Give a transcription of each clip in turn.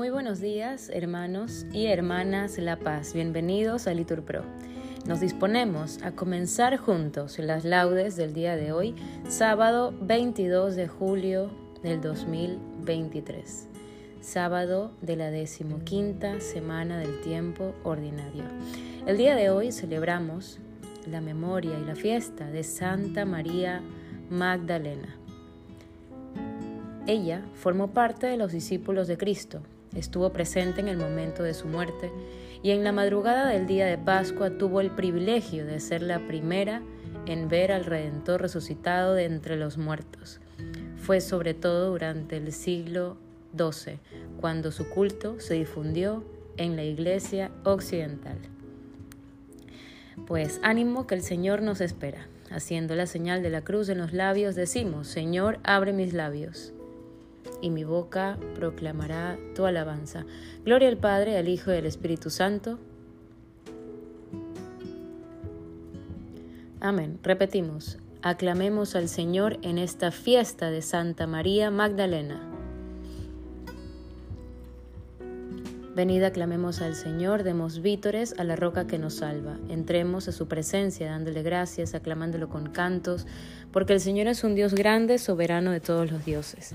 Muy buenos días, hermanos y hermanas La Paz. Bienvenidos a Litur Pro. Nos disponemos a comenzar juntos las laudes del día de hoy, sábado 22 de julio del 2023, sábado de la decimoquinta semana del tiempo ordinario. El día de hoy celebramos la memoria y la fiesta de Santa María Magdalena. Ella formó parte de los discípulos de Cristo, estuvo presente en el momento de su muerte y en la madrugada del día de Pascua tuvo el privilegio de ser la primera en ver al Redentor resucitado de entre los muertos. Fue sobre todo durante el siglo XII cuando su culto se difundió en la Iglesia Occidental. Pues ánimo que el Señor nos espera. Haciendo la señal de la cruz en los labios decimos, Señor, abre mis labios y mi boca proclamará tu alabanza. Gloria al Padre, al Hijo y al Espíritu Santo. Amén. Repetimos, aclamemos al Señor en esta fiesta de Santa María Magdalena. Venid, aclamemos al Señor, demos vítores a la roca que nos salva. Entremos a su presencia dándole gracias, aclamándolo con cantos, porque el Señor es un Dios grande, soberano de todos los dioses.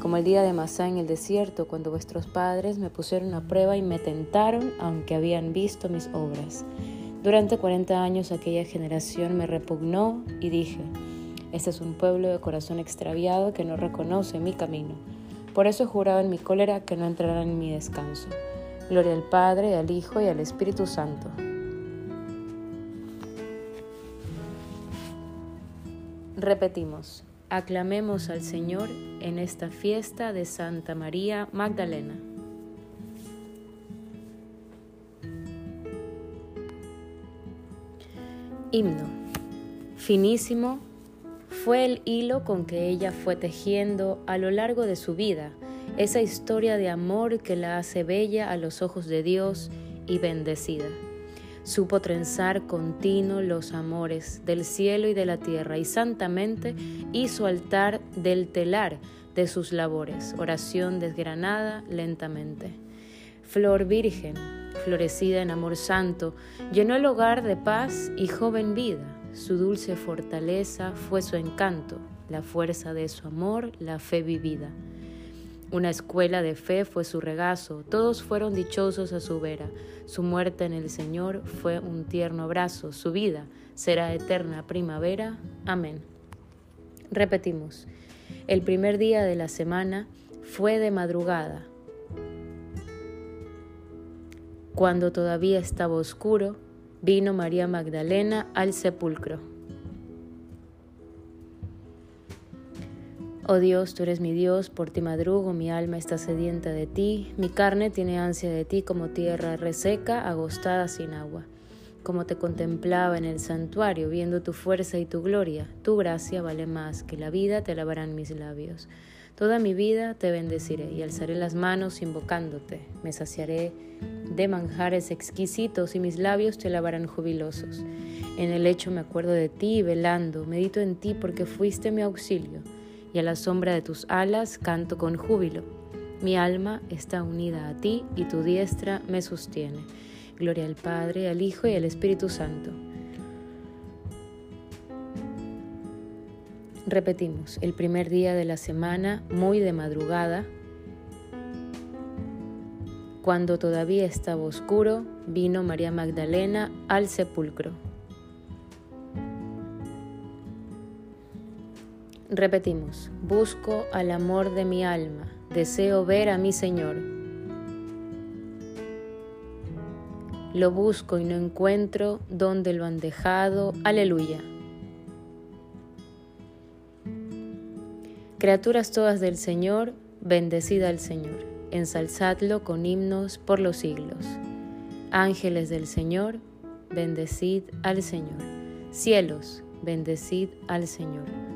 como el día de Masá en el desierto, cuando vuestros padres me pusieron a prueba y me tentaron, aunque habían visto mis obras. Durante cuarenta años aquella generación me repugnó y dije, este es un pueblo de corazón extraviado que no reconoce mi camino. Por eso he jurado en mi cólera que no entrarán en mi descanso. Gloria al Padre, al Hijo y al Espíritu Santo Repetimos, aclamemos al Señor en esta fiesta de Santa María Magdalena. Himno. Finísimo fue el hilo con que ella fue tejiendo a lo largo de su vida esa historia de amor que la hace bella a los ojos de Dios y bendecida. Supo trenzar continuo los amores del cielo y de la tierra y santamente hizo altar del telar de sus labores, oración desgranada lentamente. Flor virgen, florecida en amor santo, llenó el hogar de paz y joven vida. Su dulce fortaleza fue su encanto, la fuerza de su amor, la fe vivida. Una escuela de fe fue su regazo, todos fueron dichosos a su vera. Su muerte en el Señor fue un tierno abrazo, su vida será eterna primavera. Amén. Repetimos, el primer día de la semana fue de madrugada. Cuando todavía estaba oscuro, vino María Magdalena al sepulcro. Oh Dios, tú eres mi Dios, por ti madrugo, mi alma está sedienta de ti, mi carne tiene ansia de ti como tierra reseca, agostada sin agua. Como te contemplaba en el santuario, viendo tu fuerza y tu gloria, tu gracia vale más que la vida, te lavarán mis labios. Toda mi vida te bendeciré y alzaré las manos invocándote. Me saciaré de manjares exquisitos y mis labios te lavarán jubilosos. En el lecho me acuerdo de ti, velando, medito en ti porque fuiste mi auxilio y a la sombra de tus alas canto con júbilo. Mi alma está unida a ti y tu diestra me sostiene. Gloria al Padre, al Hijo y al Espíritu Santo. Repetimos, el primer día de la semana, muy de madrugada, cuando todavía estaba oscuro, vino María Magdalena al sepulcro. Repetimos, busco al amor de mi alma, deseo ver a mi Señor. Lo busco y no encuentro donde lo han dejado. Aleluya. Criaturas todas del Señor, bendecida al Señor, ensalzadlo con himnos por los siglos. Ángeles del Señor, bendecid al Señor. Cielos, bendecid al Señor.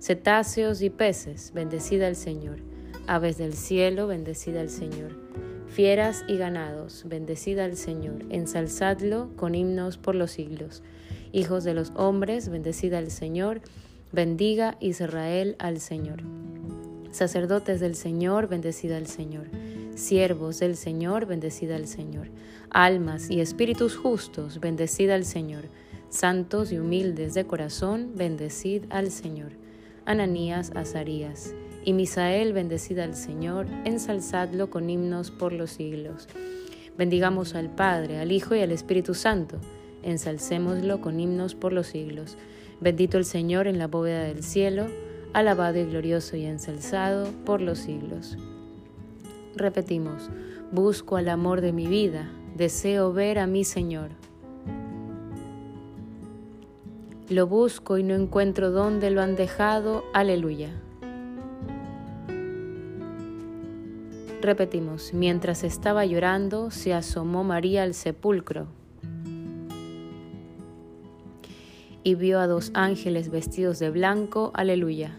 Cetáceos y peces, bendecida al Señor. Aves del cielo, bendecida al Señor. Fieras y ganados, bendecida al Señor. Ensalzadlo con himnos por los siglos. Hijos de los hombres, bendecida al Señor. Bendiga Israel al Señor. Sacerdotes del Señor, bendecida al Señor. Siervos del Señor, bendecida al Señor. Almas y espíritus justos, bendecida al Señor. Santos y humildes de corazón, bendecid al Señor. Ananías, Azarías. Y Misael, bendecida al Señor, ensalzadlo con himnos por los siglos. Bendigamos al Padre, al Hijo y al Espíritu Santo. Ensalcémoslo con himnos por los siglos. Bendito el Señor en la bóveda del cielo, alabado y glorioso y ensalzado por los siglos. Repetimos, busco al amor de mi vida, deseo ver a mi Señor. Lo busco y no encuentro dónde lo han dejado, aleluya. Repetimos, mientras estaba llorando, se asomó María al sepulcro y vio a dos ángeles vestidos de blanco. Aleluya.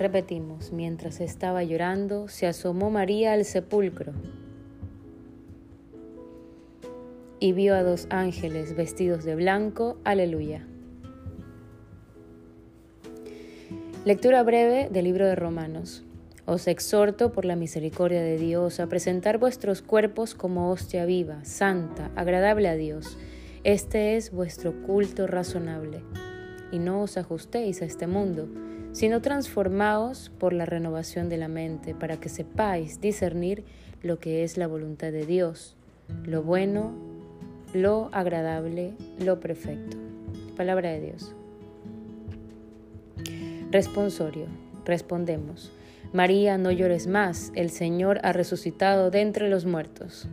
Repetimos, mientras estaba llorando, se asomó María al sepulcro y vio a dos ángeles vestidos de blanco. Aleluya. Lectura breve del libro de Romanos. Os exhorto por la misericordia de Dios a presentar vuestros cuerpos como hostia viva, santa, agradable a Dios. Este es vuestro culto razonable. Y no os ajustéis a este mundo, sino transformaos por la renovación de la mente, para que sepáis discernir lo que es la voluntad de Dios, lo bueno, lo agradable, lo perfecto. Palabra de Dios. Responsorio. Respondemos. María, no llores más, el Señor ha resucitado de entre los muertos.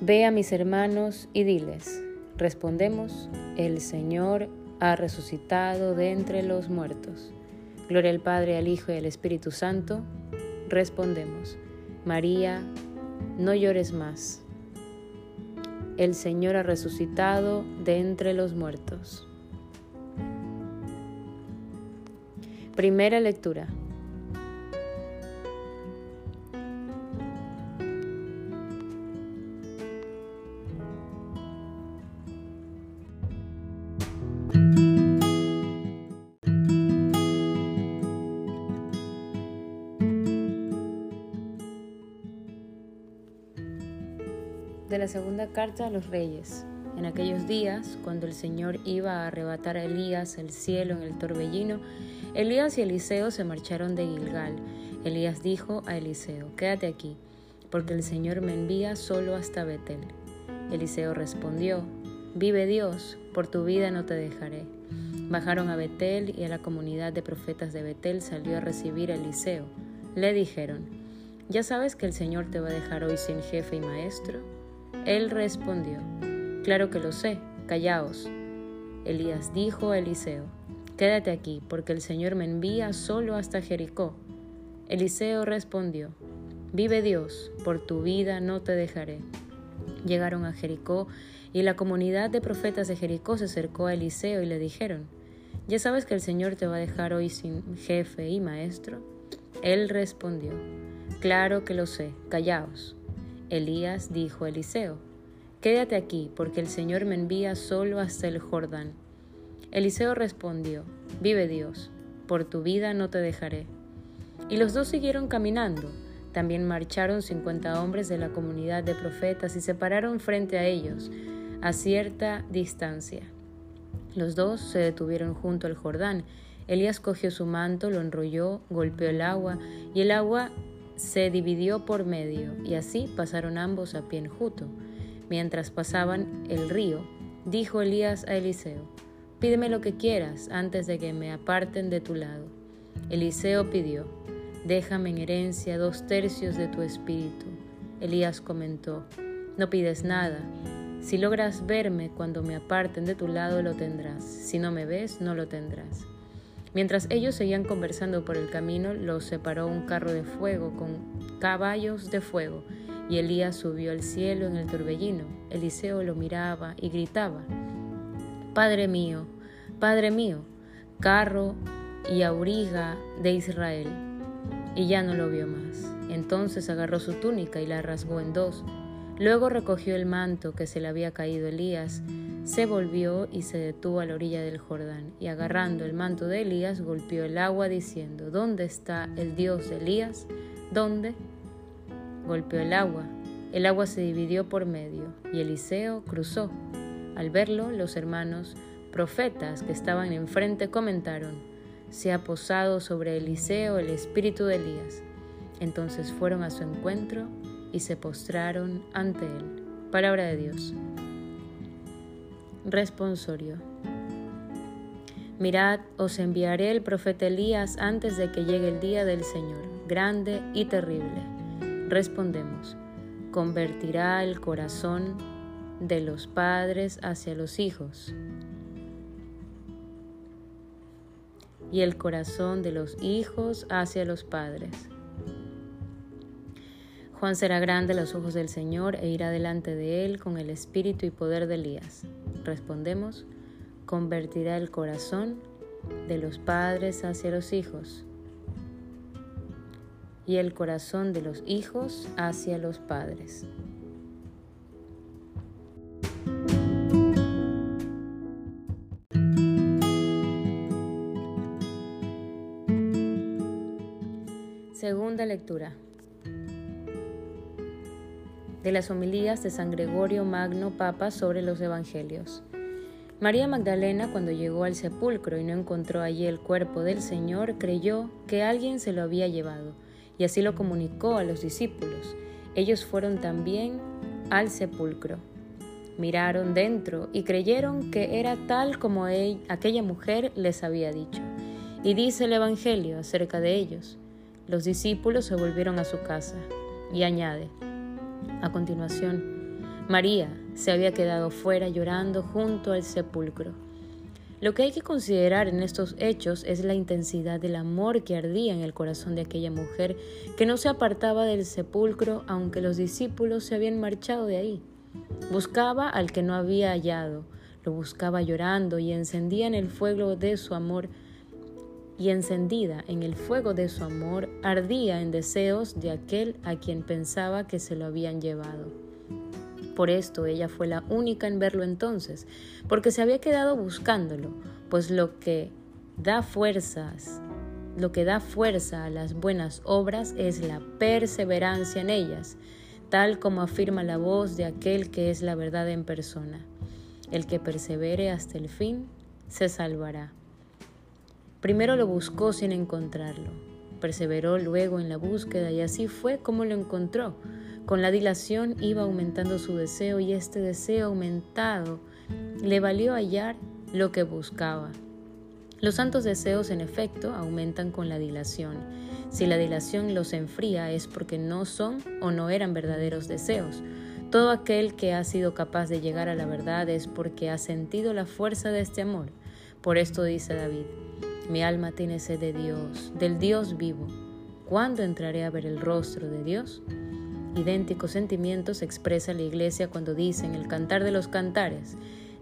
Ve a mis hermanos y diles, respondemos, el Señor ha resucitado de entre los muertos. Gloria al Padre, al Hijo y al Espíritu Santo. Respondemos, María, no llores más. El Señor ha resucitado de entre los muertos. Primera lectura. Segunda carta a los reyes. En aquellos días, cuando el Señor iba a arrebatar a Elías al cielo en el torbellino, Elías y Eliseo se marcharon de Gilgal. Elías dijo a Eliseo, Quédate aquí, porque el Señor me envía solo hasta Betel. Eliseo respondió, Vive Dios, por tu vida no te dejaré. Bajaron a Betel y a la comunidad de profetas de Betel salió a recibir a Eliseo. Le dijeron, ¿ya sabes que el Señor te va a dejar hoy sin jefe y maestro? Él respondió, Claro que lo sé, callaos. Elías dijo a Eliseo, Quédate aquí, porque el Señor me envía solo hasta Jericó. Eliseo respondió, Vive Dios, por tu vida no te dejaré. Llegaron a Jericó y la comunidad de profetas de Jericó se acercó a Eliseo y le dijeron, ¿Ya sabes que el Señor te va a dejar hoy sin jefe y maestro? Él respondió, Claro que lo sé, callaos. Elías dijo a Eliseo, Quédate aquí, porque el Señor me envía solo hasta el Jordán. Eliseo respondió, Vive Dios, por tu vida no te dejaré. Y los dos siguieron caminando. También marcharon cincuenta hombres de la comunidad de profetas y se pararon frente a ellos, a cierta distancia. Los dos se detuvieron junto al Jordán. Elías cogió su manto, lo enrolló, golpeó el agua, y el agua se dividió por medio, y así pasaron ambos a pie enjuto. Mientras pasaban el río, dijo Elías a Eliseo, Pídeme lo que quieras antes de que me aparten de tu lado. Eliseo pidió, Déjame en herencia dos tercios de tu espíritu. Elías comentó, No pides nada. Si logras verme cuando me aparten de tu lado, lo tendrás. Si no me ves, no lo tendrás. Mientras ellos seguían conversando por el camino, los separó un carro de fuego con caballos de fuego, y Elías subió al cielo en el torbellino. Eliseo lo miraba y gritaba, Padre mío, Padre mío, carro y auriga de Israel y ya no lo vio más. Entonces agarró su túnica y la rasgó en dos. Luego recogió el manto que se le había caído Elías, se volvió y se detuvo a la orilla del Jordán, y agarrando el manto de Elías golpeó el agua diciendo, ¿Dónde está el Dios de Elías? ¿Dónde? Golpeó el agua. El agua se dividió por medio, y Eliseo cruzó. Al verlo, los hermanos profetas que estaban enfrente comentaron, se ha posado sobre Eliseo el espíritu de Elías. Entonces fueron a su encuentro y se postraron ante él. Palabra de Dios. Responsorio. Mirad, os enviaré el profeta Elías antes de que llegue el día del Señor, grande y terrible. Respondemos, convertirá el corazón de los padres hacia los hijos y el corazón de los hijos hacia los padres. Juan será grande los ojos del Señor e irá delante de él con el espíritu y poder de Elías. Respondemos, convertirá el corazón de los padres hacia los hijos y el corazón de los hijos hacia los padres. Segunda lectura de las homilías de San Gregorio Magno Papa sobre los Evangelios. María Magdalena, cuando llegó al sepulcro y no encontró allí el cuerpo del Señor, creyó que alguien se lo había llevado, y así lo comunicó a los discípulos. Ellos fueron también al sepulcro. Miraron dentro y creyeron que era tal como aquella mujer les había dicho. Y dice el Evangelio acerca de ellos. Los discípulos se volvieron a su casa y añade, a continuación, María se había quedado fuera llorando junto al sepulcro. Lo que hay que considerar en estos hechos es la intensidad del amor que ardía en el corazón de aquella mujer que no se apartaba del sepulcro aunque los discípulos se habían marchado de ahí. Buscaba al que no había hallado, lo buscaba llorando y encendía en el fuego de su amor y encendida en el fuego de su amor, ardía en deseos de aquel a quien pensaba que se lo habían llevado. Por esto ella fue la única en verlo entonces, porque se había quedado buscándolo, pues lo que da fuerzas, lo que da fuerza a las buenas obras es la perseverancia en ellas, tal como afirma la voz de aquel que es la verdad en persona. El que persevere hasta el fin se salvará. Primero lo buscó sin encontrarlo. perseveró luego en la búsqueda y así fue como lo encontró. Con la dilación iba aumentando su deseo y este deseo aumentado le valió hallar lo que buscaba. Los santos deseos, en efecto, aumentan con la dilación. Si la dilación los enfría es porque no son o no eran verdaderos deseos. Todo aquel que ha sido capaz de llegar a la verdad es porque ha sentido la fuerza de este amor. Por esto dice David, mi alma tiene sed de Dios, del Dios vivo. ¿Cuándo entraré a ver el rostro de Dios? Idénticos sentimientos expresa la iglesia cuando dice en el cantar de los cantares,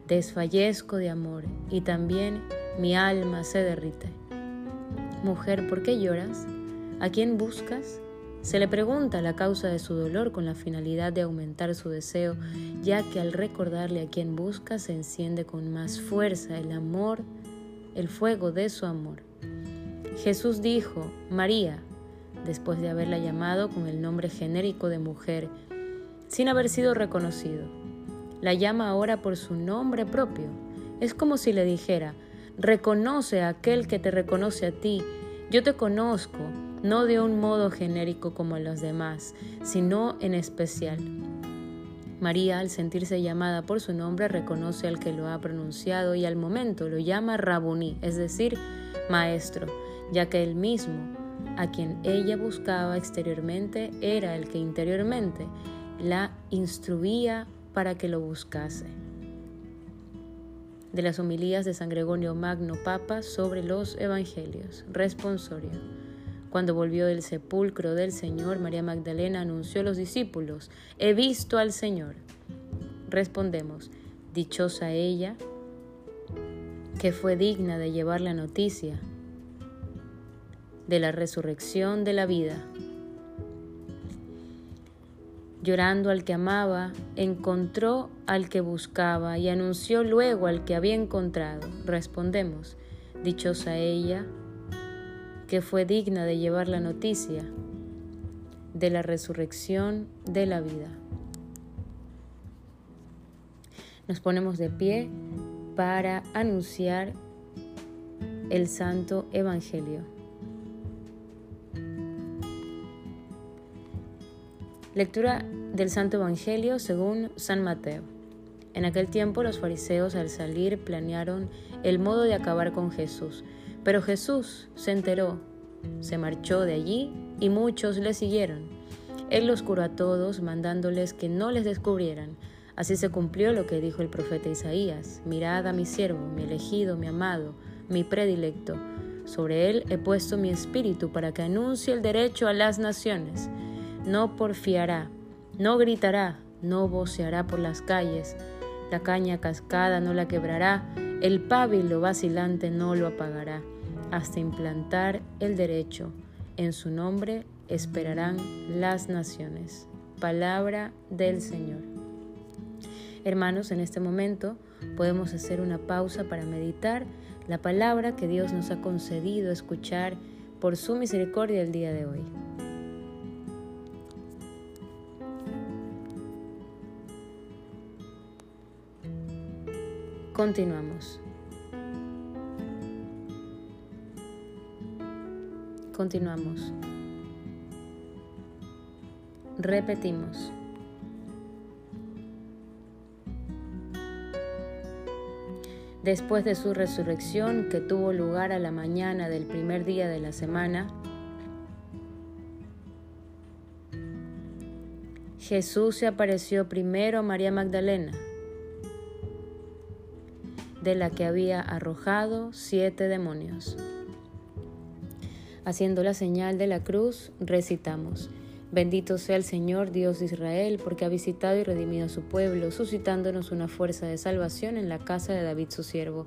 desfallezco de amor y también mi alma se derrite. Mujer, ¿por qué lloras? ¿A quién buscas? Se le pregunta la causa de su dolor con la finalidad de aumentar su deseo, ya que al recordarle a quien busca se enciende con más fuerza el amor, el fuego de su amor. Jesús dijo, María, después de haberla llamado con el nombre genérico de mujer, sin haber sido reconocido. La llama ahora por su nombre propio. Es como si le dijera, reconoce a aquel que te reconoce a ti. Yo te conozco, no de un modo genérico como los demás, sino en especial. María, al sentirse llamada por su nombre, reconoce al que lo ha pronunciado y al momento lo llama Rabuní, es decir, maestro, ya que él mismo a quien ella buscaba exteriormente era el que interiormente la instruía para que lo buscase. De las homilías de San Gregorio Magno Papa sobre los Evangelios. Responsorio. Cuando volvió del sepulcro del Señor, María Magdalena anunció a los discípulos, He visto al Señor. Respondemos, Dichosa ella que fue digna de llevar la noticia de la resurrección de la vida. Llorando al que amaba, encontró al que buscaba y anunció luego al que había encontrado. Respondemos, dichosa ella, que fue digna de llevar la noticia de la resurrección de la vida. Nos ponemos de pie para anunciar el Santo Evangelio. Lectura del Santo Evangelio según San Mateo. En aquel tiempo los fariseos al salir planearon el modo de acabar con Jesús, pero Jesús se enteró, se marchó de allí y muchos le siguieron. Él los curó a todos, mandándoles que no les descubrieran. Así se cumplió lo que dijo el profeta Isaías, mirad a mi siervo, mi elegido, mi amado, mi predilecto. Sobre él he puesto mi espíritu para que anuncie el derecho a las naciones no porfiará, no gritará, no voceará por las calles, la caña cascada no la quebrará, el pábilo vacilante no lo apagará, hasta implantar el derecho. En su nombre esperarán las naciones. Palabra del Señor. Hermanos, en este momento podemos hacer una pausa para meditar la palabra que Dios nos ha concedido escuchar por su misericordia el día de hoy. Continuamos. Continuamos. Repetimos. Después de su resurrección que tuvo lugar a la mañana del primer día de la semana, Jesús se apareció primero a María Magdalena de la que había arrojado siete demonios. Haciendo la señal de la cruz, recitamos, Bendito sea el Señor Dios de Israel, porque ha visitado y redimido a su pueblo, suscitándonos una fuerza de salvación en la casa de David su siervo,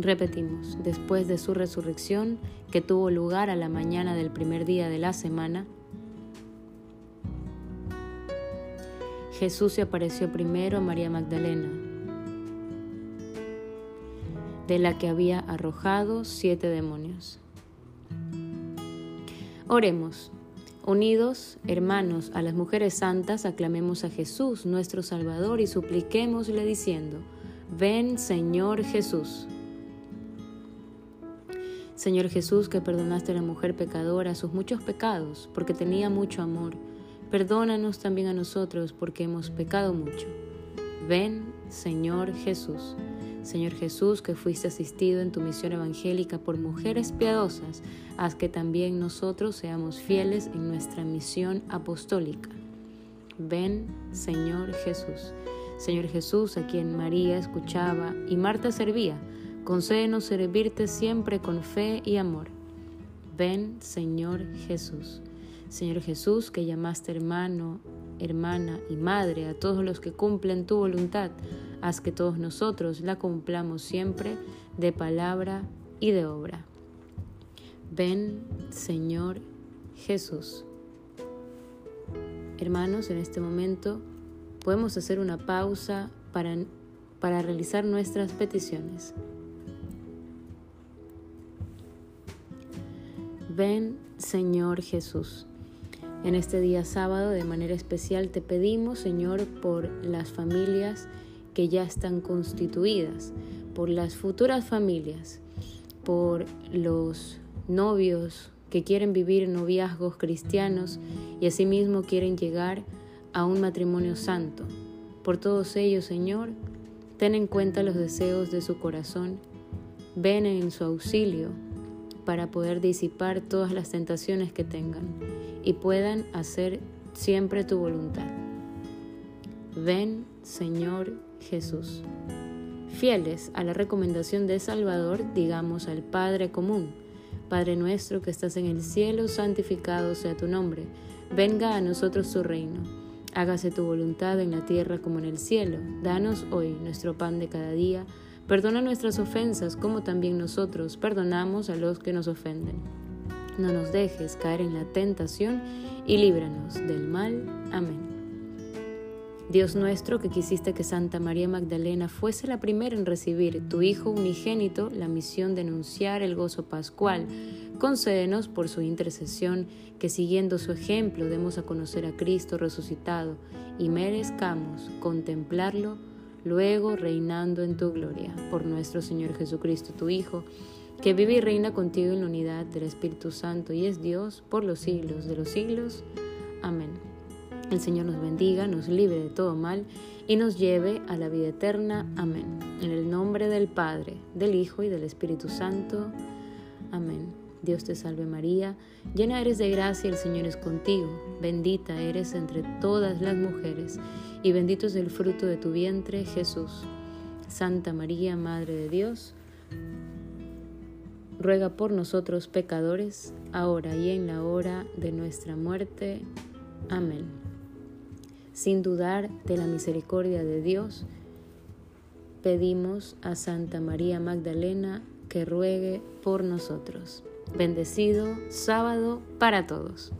Repetimos, después de su resurrección, que tuvo lugar a la mañana del primer día de la semana, Jesús se apareció primero a María Magdalena, de la que había arrojado siete demonios. Oremos. Unidos, hermanos, a las mujeres santas, aclamemos a Jesús, nuestro Salvador, y supliquémosle diciendo, Ven Señor Jesús. Señor Jesús, que perdonaste a la mujer pecadora sus muchos pecados, porque tenía mucho amor, perdónanos también a nosotros, porque hemos pecado mucho. Ven, Señor Jesús. Señor Jesús, que fuiste asistido en tu misión evangélica por mujeres piadosas, haz que también nosotros seamos fieles en nuestra misión apostólica. Ven, Señor Jesús. Señor Jesús, a quien María escuchaba y Marta servía, Concédenos servirte siempre con fe y amor. Ven, Señor Jesús. Señor Jesús, que llamaste hermano, hermana y madre a todos los que cumplen tu voluntad, haz que todos nosotros la cumplamos siempre de palabra y de obra. Ven, Señor Jesús. Hermanos, en este momento podemos hacer una pausa para, para realizar nuestras peticiones. Ven, Señor Jesús. En este día sábado, de manera especial, te pedimos, Señor, por las familias que ya están constituidas, por las futuras familias, por los novios que quieren vivir noviazgos cristianos y asimismo quieren llegar a un matrimonio santo. Por todos ellos, Señor, ten en cuenta los deseos de su corazón, ven en su auxilio para poder disipar todas las tentaciones que tengan y puedan hacer siempre tu voluntad. Ven, Señor Jesús. Fieles a la recomendación de Salvador, digamos al Padre común, Padre nuestro que estás en el cielo, santificado sea tu nombre, venga a nosotros tu reino, hágase tu voluntad en la tierra como en el cielo, danos hoy nuestro pan de cada día, Perdona nuestras ofensas como también nosotros perdonamos a los que nos ofenden. No nos dejes caer en la tentación y líbranos del mal. Amén. Dios nuestro, que quisiste que Santa María Magdalena fuese la primera en recibir tu Hijo unigénito la misión de anunciar el gozo pascual, concédenos por su intercesión que siguiendo su ejemplo demos a conocer a Cristo resucitado y merezcamos contemplarlo luego reinando en tu gloria, por nuestro Señor Jesucristo, tu Hijo, que vive y reina contigo en la unidad del Espíritu Santo y es Dios por los siglos de los siglos. Amén. El Señor nos bendiga, nos libre de todo mal y nos lleve a la vida eterna. Amén. En el nombre del Padre, del Hijo y del Espíritu Santo. Amén. Dios te salve María, llena eres de gracia, el Señor es contigo, bendita eres entre todas las mujeres, y bendito es el fruto de tu vientre, Jesús. Santa María, Madre de Dios, ruega por nosotros pecadores, ahora y en la hora de nuestra muerte. Amén. Sin dudar de la misericordia de Dios, pedimos a Santa María Magdalena que ruegue por nosotros. Bendecido sábado para todos.